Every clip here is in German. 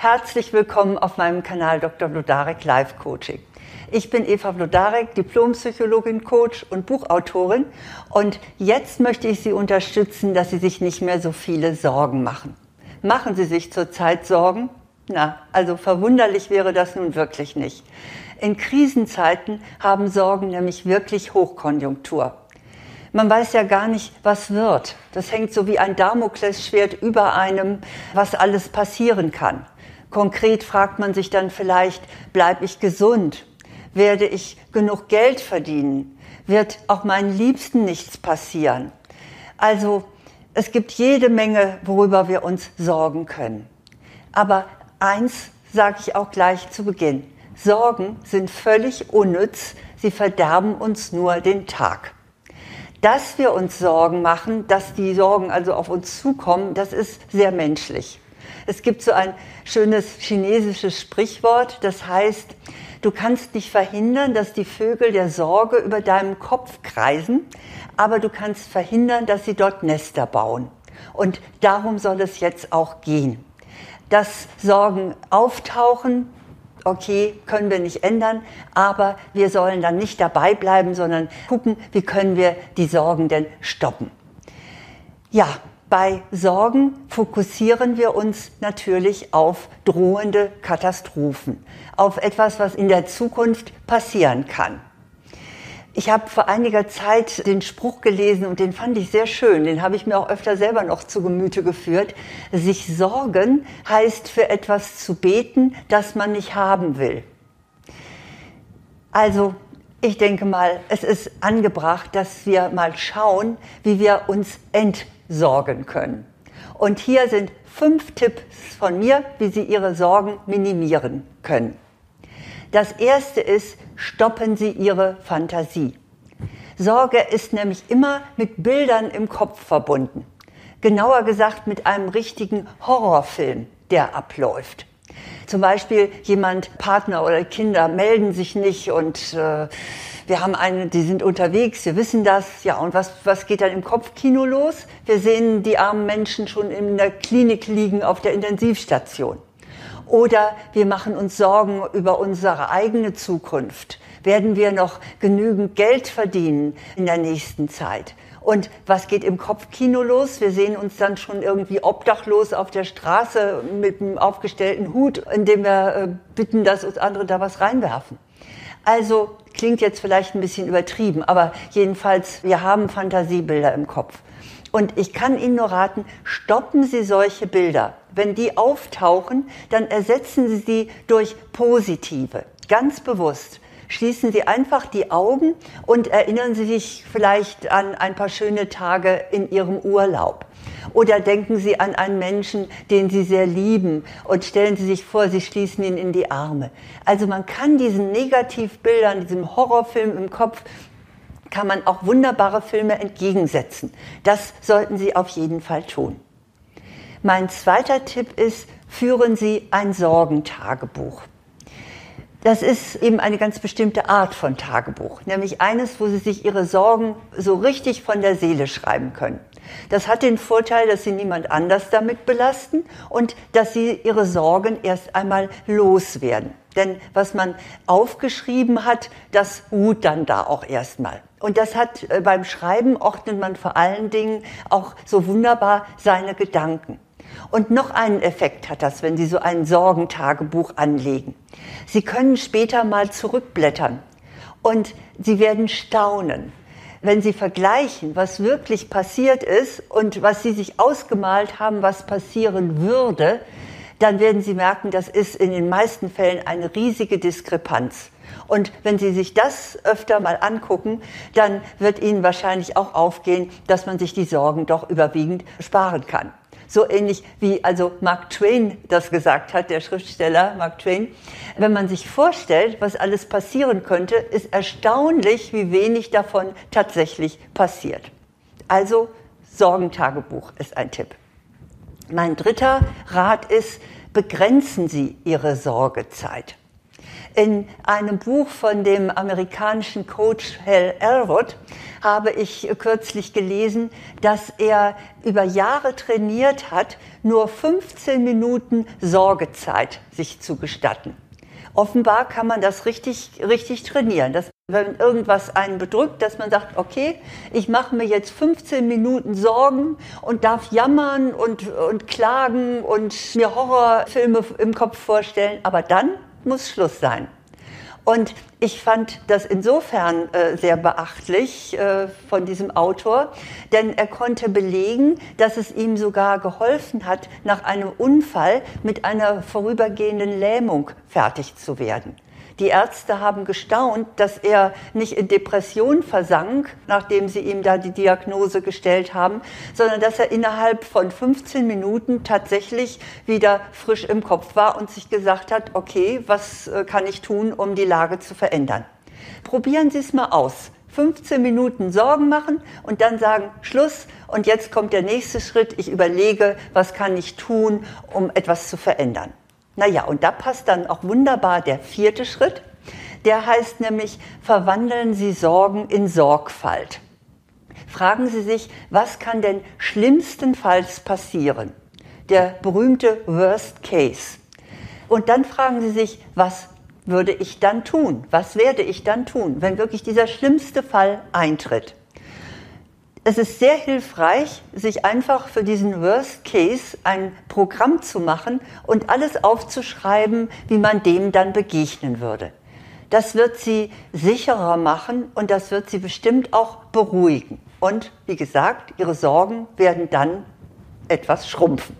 Herzlich willkommen auf meinem Kanal Dr. Blodarek Live Coaching. Ich bin Eva Blodarek, Diplompsychologin, Coach und Buchautorin und jetzt möchte ich Sie unterstützen, dass Sie sich nicht mehr so viele Sorgen machen. Machen Sie sich zurzeit Sorgen? Na, also verwunderlich wäre das nun wirklich nicht. In Krisenzeiten haben Sorgen nämlich wirklich Hochkonjunktur. Man weiß ja gar nicht, was wird. Das hängt so wie ein Damoklesschwert über einem, was alles passieren kann. Konkret fragt man sich dann vielleicht, bleibe ich gesund? Werde ich genug Geld verdienen? Wird auch meinen Liebsten nichts passieren? Also es gibt jede Menge, worüber wir uns sorgen können. Aber eins sage ich auch gleich zu Beginn. Sorgen sind völlig unnütz, sie verderben uns nur den Tag. Dass wir uns Sorgen machen, dass die Sorgen also auf uns zukommen, das ist sehr menschlich. Es gibt so ein schönes chinesisches Sprichwort, das heißt, du kannst nicht verhindern, dass die Vögel der Sorge über deinem Kopf kreisen, aber du kannst verhindern, dass sie dort Nester bauen. Und darum soll es jetzt auch gehen. Dass Sorgen auftauchen, okay, können wir nicht ändern, aber wir sollen dann nicht dabei bleiben, sondern gucken, wie können wir die Sorgen denn stoppen. Ja, bei Sorgen fokussieren wir uns natürlich auf drohende Katastrophen, auf etwas, was in der Zukunft passieren kann. Ich habe vor einiger Zeit den Spruch gelesen und den fand ich sehr schön. Den habe ich mir auch öfter selber noch zu Gemüte geführt. Sich sorgen heißt für etwas zu beten, das man nicht haben will. Also ich denke mal, es ist angebracht, dass wir mal schauen, wie wir uns entsorgen sorgen können. Und hier sind fünf Tipps von mir, wie Sie Ihre Sorgen minimieren können. Das erste ist, stoppen Sie Ihre Fantasie. Sorge ist nämlich immer mit Bildern im Kopf verbunden. Genauer gesagt mit einem richtigen Horrorfilm, der abläuft. Zum Beispiel jemand, Partner oder Kinder melden sich nicht und äh, wir haben eine, die sind unterwegs, wir wissen das. Ja, und was, was geht dann im Kopfkino los? Wir sehen die armen Menschen schon in der Klinik liegen auf der Intensivstation. Oder wir machen uns Sorgen über unsere eigene Zukunft. Werden wir noch genügend Geld verdienen in der nächsten Zeit? Und was geht im Kopfkino los? Wir sehen uns dann schon irgendwie obdachlos auf der Straße mit einem aufgestellten Hut, indem wir äh, bitten, dass uns andere da was reinwerfen. Also klingt jetzt vielleicht ein bisschen übertrieben, aber jedenfalls, wir haben Fantasiebilder im Kopf. Und ich kann Ihnen nur raten, stoppen Sie solche Bilder. Wenn die auftauchen, dann ersetzen Sie sie durch positive, ganz bewusst schließen Sie einfach die Augen und erinnern Sie sich vielleicht an ein paar schöne Tage in Ihrem Urlaub. Oder denken Sie an einen Menschen, den Sie sehr lieben und stellen Sie sich vor, Sie schließen ihn in die Arme. Also man kann diesen Negativbildern, diesem Horrorfilm im Kopf, kann man auch wunderbare Filme entgegensetzen. Das sollten Sie auf jeden Fall tun. Mein zweiter Tipp ist, führen Sie ein Sorgentagebuch. Das ist eben eine ganz bestimmte Art von Tagebuch, nämlich eines, wo Sie sich Ihre Sorgen so richtig von der Seele schreiben können. Das hat den Vorteil, dass Sie niemand anders damit belasten und dass Sie Ihre Sorgen erst einmal loswerden. Denn was man aufgeschrieben hat, das ruht dann da auch erstmal. Und das hat äh, beim Schreiben ordnet man vor allen Dingen auch so wunderbar seine Gedanken. Und noch einen Effekt hat das, wenn Sie so ein Sorgentagebuch anlegen. Sie können später mal zurückblättern und Sie werden staunen. Wenn Sie vergleichen, was wirklich passiert ist und was Sie sich ausgemalt haben, was passieren würde, dann werden Sie merken, das ist in den meisten Fällen eine riesige Diskrepanz. Und wenn Sie sich das öfter mal angucken, dann wird Ihnen wahrscheinlich auch aufgehen, dass man sich die Sorgen doch überwiegend sparen kann. So ähnlich wie also Mark Twain das gesagt hat, der Schriftsteller Mark Twain. Wenn man sich vorstellt, was alles passieren könnte, ist erstaunlich, wie wenig davon tatsächlich passiert. Also Sorgentagebuch ist ein Tipp. Mein dritter Rat ist, begrenzen Sie Ihre Sorgezeit. In einem Buch von dem amerikanischen Coach Hal Elrod habe ich kürzlich gelesen, dass er über Jahre trainiert hat, nur 15 Minuten Sorgezeit sich zu gestatten. Offenbar kann man das richtig, richtig trainieren. Dass, wenn irgendwas einen bedrückt, dass man sagt, okay, ich mache mir jetzt 15 Minuten Sorgen und darf jammern und, und klagen und mir Horrorfilme im Kopf vorstellen, aber dann muss Schluss sein. Und ich fand das insofern äh, sehr beachtlich äh, von diesem Autor, denn er konnte belegen, dass es ihm sogar geholfen hat, nach einem Unfall mit einer vorübergehenden Lähmung fertig zu werden. Die Ärzte haben gestaunt, dass er nicht in Depression versank, nachdem sie ihm da die Diagnose gestellt haben, sondern dass er innerhalb von 15 Minuten tatsächlich wieder frisch im Kopf war und sich gesagt hat, okay, was äh, kann ich tun, um die Lage zu verändern? Probieren Sie es mal aus. 15 Minuten Sorgen machen und dann sagen, Schluss und jetzt kommt der nächste Schritt. Ich überlege, was kann ich tun, um etwas zu verändern. Naja, und da passt dann auch wunderbar der vierte Schritt. Der heißt nämlich, verwandeln Sie Sorgen in Sorgfalt. Fragen Sie sich, was kann denn schlimmstenfalls passieren? Der berühmte Worst Case. Und dann fragen Sie sich, was würde ich dann tun? Was werde ich dann tun, wenn wirklich dieser schlimmste Fall eintritt? Es ist sehr hilfreich, sich einfach für diesen Worst Case ein Programm zu machen und alles aufzuschreiben, wie man dem dann begegnen würde. Das wird sie sicherer machen und das wird sie bestimmt auch beruhigen. Und wie gesagt, ihre Sorgen werden dann etwas schrumpfen.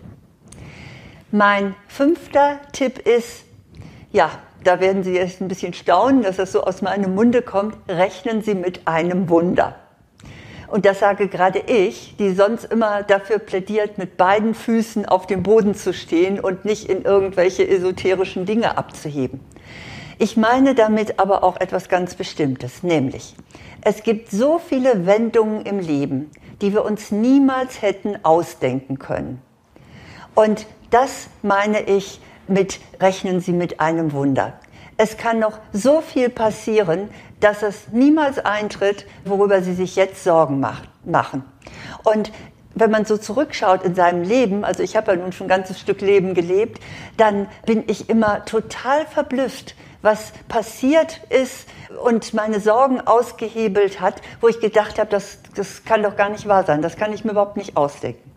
Mein fünfter Tipp ist, ja, da werden Sie jetzt ein bisschen staunen, dass das so aus meinem Munde kommt, rechnen Sie mit einem Wunder. Und das sage gerade ich, die sonst immer dafür plädiert, mit beiden Füßen auf dem Boden zu stehen und nicht in irgendwelche esoterischen Dinge abzuheben. Ich meine damit aber auch etwas ganz Bestimmtes, nämlich es gibt so viele Wendungen im Leben, die wir uns niemals hätten ausdenken können. Und das meine ich mit rechnen Sie mit einem Wunder. Es kann noch so viel passieren, dass es niemals eintritt, worüber sie sich jetzt Sorgen machen. Und wenn man so zurückschaut in seinem Leben, also ich habe ja nun schon ein ganzes Stück Leben gelebt, dann bin ich immer total verblüfft, was passiert ist und meine Sorgen ausgehebelt hat, wo ich gedacht habe, das, das kann doch gar nicht wahr sein, das kann ich mir überhaupt nicht ausdenken.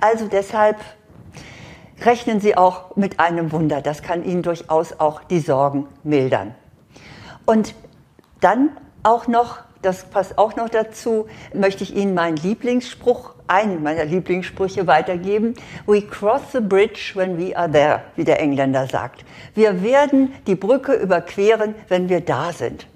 Also deshalb rechnen Sie auch mit einem Wunder, das kann Ihnen durchaus auch die Sorgen mildern. Und dann auch noch, das passt auch noch dazu, möchte ich Ihnen meinen Lieblingsspruch, einen meiner Lieblingssprüche weitergeben. We cross the bridge when we are there, wie der Engländer sagt. Wir werden die Brücke überqueren, wenn wir da sind.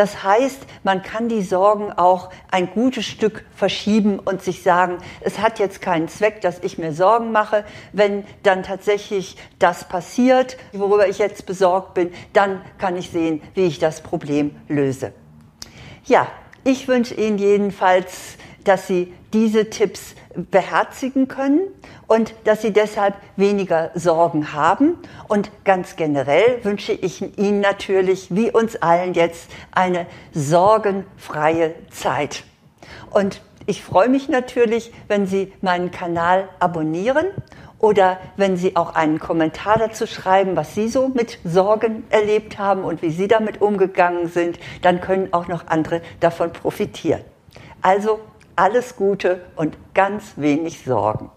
Das heißt, man kann die Sorgen auch ein gutes Stück verschieben und sich sagen, es hat jetzt keinen Zweck, dass ich mir Sorgen mache. Wenn dann tatsächlich das passiert, worüber ich jetzt besorgt bin, dann kann ich sehen, wie ich das Problem löse. Ja, ich wünsche Ihnen jedenfalls, dass Sie diese Tipps beherzigen können und dass sie deshalb weniger Sorgen haben. Und ganz generell wünsche ich Ihnen natürlich, wie uns allen jetzt, eine sorgenfreie Zeit. Und ich freue mich natürlich, wenn Sie meinen Kanal abonnieren oder wenn Sie auch einen Kommentar dazu schreiben, was Sie so mit Sorgen erlebt haben und wie Sie damit umgegangen sind, dann können auch noch andere davon profitieren. Also alles Gute und ganz wenig Sorgen.